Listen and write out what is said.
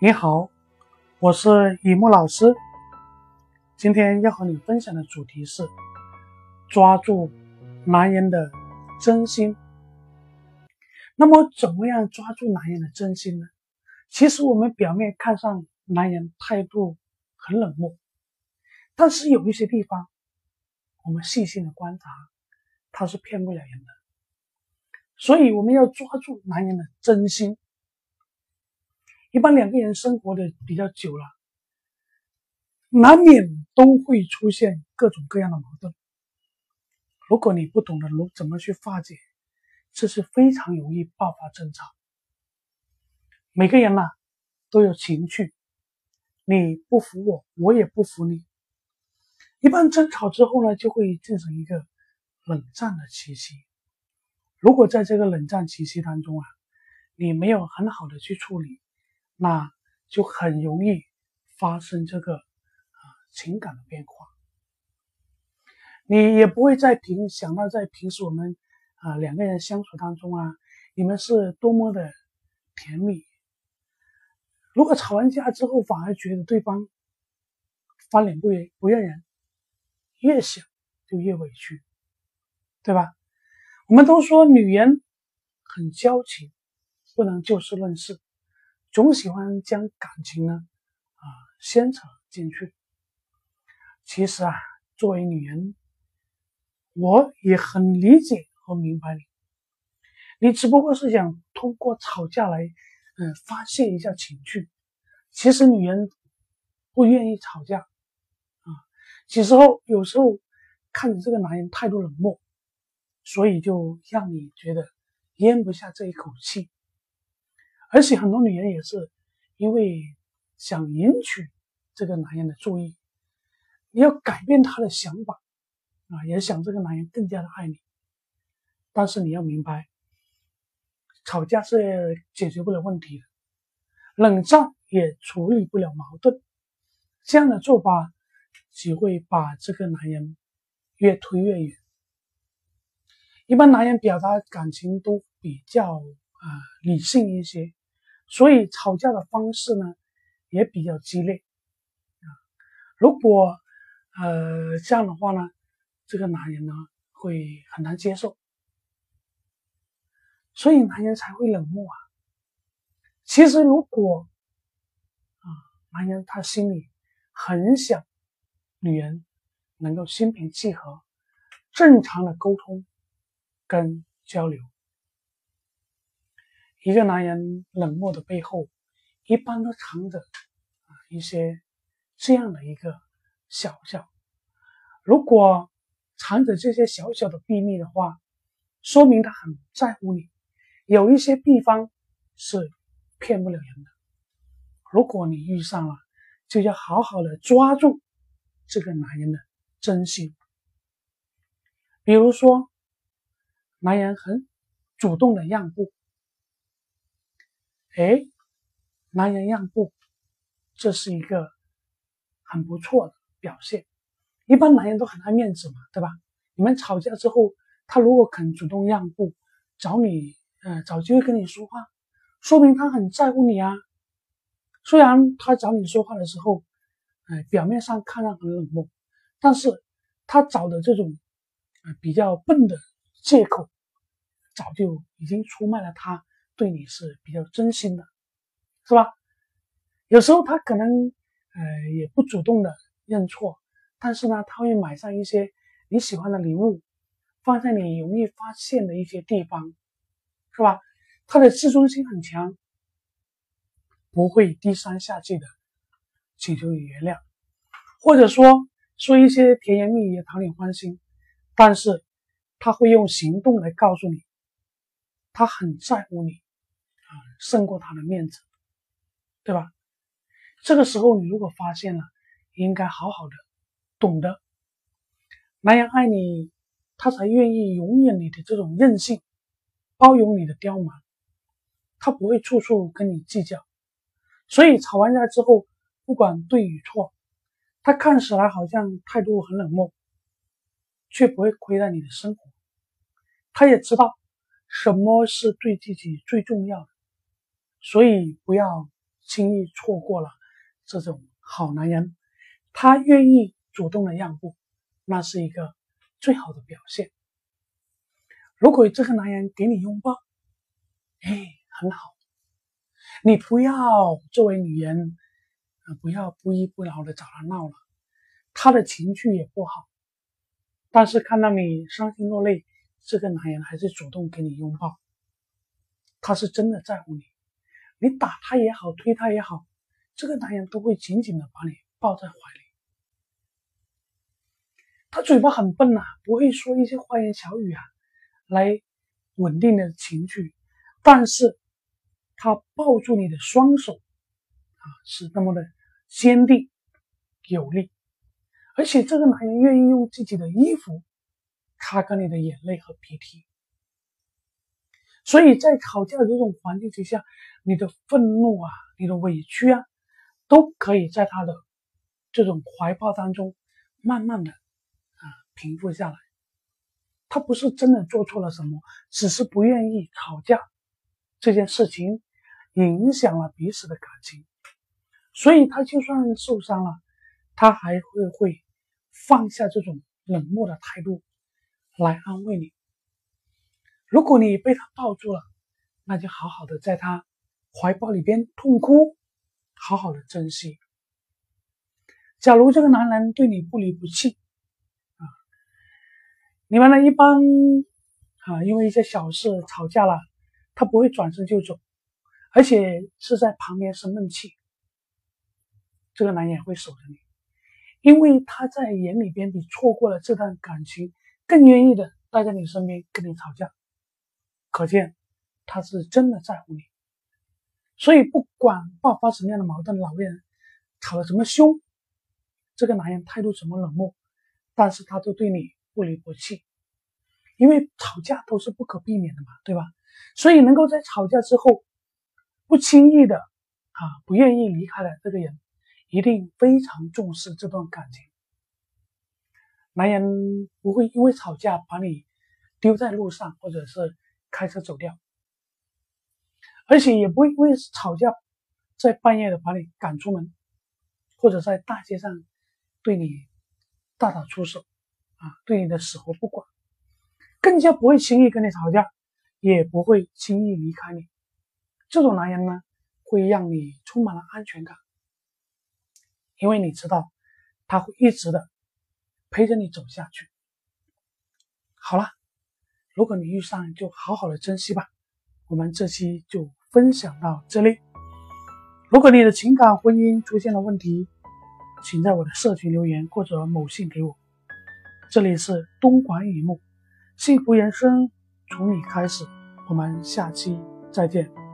你好，我是雨木老师。今天要和你分享的主题是抓住男人的真心。那么，怎么样抓住男人的真心呢？其实，我们表面看上男人态度很冷漠，但是有一些地方，我们细心的观察，他是骗不了人的。所以，我们要抓住男人的真心。一般两个人生活的比较久了，难免都会出现各种各样的矛盾。如果你不懂得如怎么去化解，这是非常容易爆发争吵。每个人呐都有情绪，你不服我，我也不服你。一般争吵之后呢，就会进行一个冷战的期期。如果在这个冷战期期当中啊，你没有很好的去处理。那就很容易发生这个啊情感的变化，你也不会再平想到在平时我们啊两个人相处当中啊，你们是多么的甜蜜。如果吵完架之后反而觉得对方翻脸不认不认人，越想就越委屈，对吧？我们都说女人很矫情，不能就事论事。总喜欢将感情呢，啊牵扯进去。其实啊，作为女人，我也很理解和明白你。你只不过是想通过吵架来，嗯，发泄一下情绪。其实女人不愿意吵架，啊，有时候有时候看你这个男人态度冷漠，所以就让你觉得咽不下这一口气。而且很多女人也是因为想赢取这个男人的注意，你要改变他的想法啊，也想这个男人更加的爱你。但是你要明白，吵架是解决不了问题的，冷战也处理不了矛盾。这样的做法只会把这个男人越推越远。一般男人表达感情都比较啊理性一些。所以吵架的方式呢，也比较激烈啊。如果呃这样的话呢，这个男人呢会很难接受，所以男人才会冷漠啊。其实如果啊男人他心里很想女人能够心平气和、正常的沟通跟交流。一个男人冷漠的背后，一般都藏着啊一些这样的一个小小。如果藏着这些小小的秘密的话，说明他很在乎你。有一些地方是骗不了人的。如果你遇上了，就要好好的抓住这个男人的真心。比如说，男人很主动的让步。哎，男人让步，这是一个很不错的表现。一般男人都很爱面子嘛，对吧？你们吵架之后，他如果肯主动让步，找你，呃，找机会跟你说话，说明他很在乎你啊。虽然他找你说话的时候，哎，表面上看上很冷漠，但是他找的这种，呃，比较笨的借口，早就已经出卖了他。对你是比较真心的，是吧？有时候他可能呃也不主动的认错，但是呢，他会买上一些你喜欢的礼物，放在你容易发现的一些地方，是吧？他的自尊心很强，不会低声下气的请求你原谅，或者说说一些甜言蜜语讨你欢心，但是他会用行动来告诉你，他很在乎你。胜过他的面子，对吧？这个时候你如果发现了，应该好好的懂得，男人爱你，他才愿意容忍你的这种任性，包容你的刁蛮，他不会处处跟你计较。所以吵完架之后，不管对与错，他看起来好像态度很冷漠，却不会亏待你的生活。他也知道什么是对自己最重要的。所以不要轻易错过了这种好男人，他愿意主动的让步，那是一个最好的表现。如果这个男人给你拥抱，哎，很好，你不要作为女人，不要不依不饶的找他闹了，他的情绪也不好。但是看到你伤心落泪，这个男人还是主动给你拥抱，他是真的在乎你。你打他也好，推他也好，这个男人都会紧紧的把你抱在怀里。他嘴巴很笨呐，不会说一些花言巧语啊。来稳定你的情绪，但是他抱住你的双手啊，是那么的坚定有力，而且这个男人愿意用自己的衣服擦干你的眼泪和鼻涕，所以在吵架的这种环境之下，你的愤怒啊，你的委屈啊，都可以在他的这种怀抱当中慢慢的啊平复下来。他不是真的做错了什么，只是不愿意吵架这件事情影响了彼此的感情，所以他就算受伤了，他还会会放下这种冷漠的态度来安慰你。如果你被他抱住了，那就好好的在他怀抱里边痛哭，好好的珍惜。假如这个男人对你不离不弃。啊你们呢？一般啊，因为一些小事吵架了，他不会转身就走，而且是在旁边生闷气。这个男人也会守着你，因为他在眼里边比错过了这段感情更愿意的待在你身边跟你吵架，可见他是真的在乎你。所以不管爆发什么样的矛盾，老人吵得怎么凶，这个男人态度怎么冷漠，但是他都对你。不离不弃，因为吵架都是不可避免的嘛，对吧？所以能够在吵架之后不轻易的啊，不愿意离开的这个人，一定非常重视这段感情。男人不会因为吵架把你丢在路上，或者是开车走掉，而且也不会因为吵架在半夜的把你赶出门，或者在大街上对你大打出手。啊，对你的死活不管，更加不会轻易跟你吵架，也不会轻易离开你。这种男人呢，会让你充满了安全感，因为你知道他会一直的陪着你走下去。好了，如果你遇上，就好好的珍惜吧。我们这期就分享到这里。如果你的情感婚姻出现了问题，请在我的社群留言或者某信给我。这里是东莞雨木，幸福人生从你开始。我们下期再见。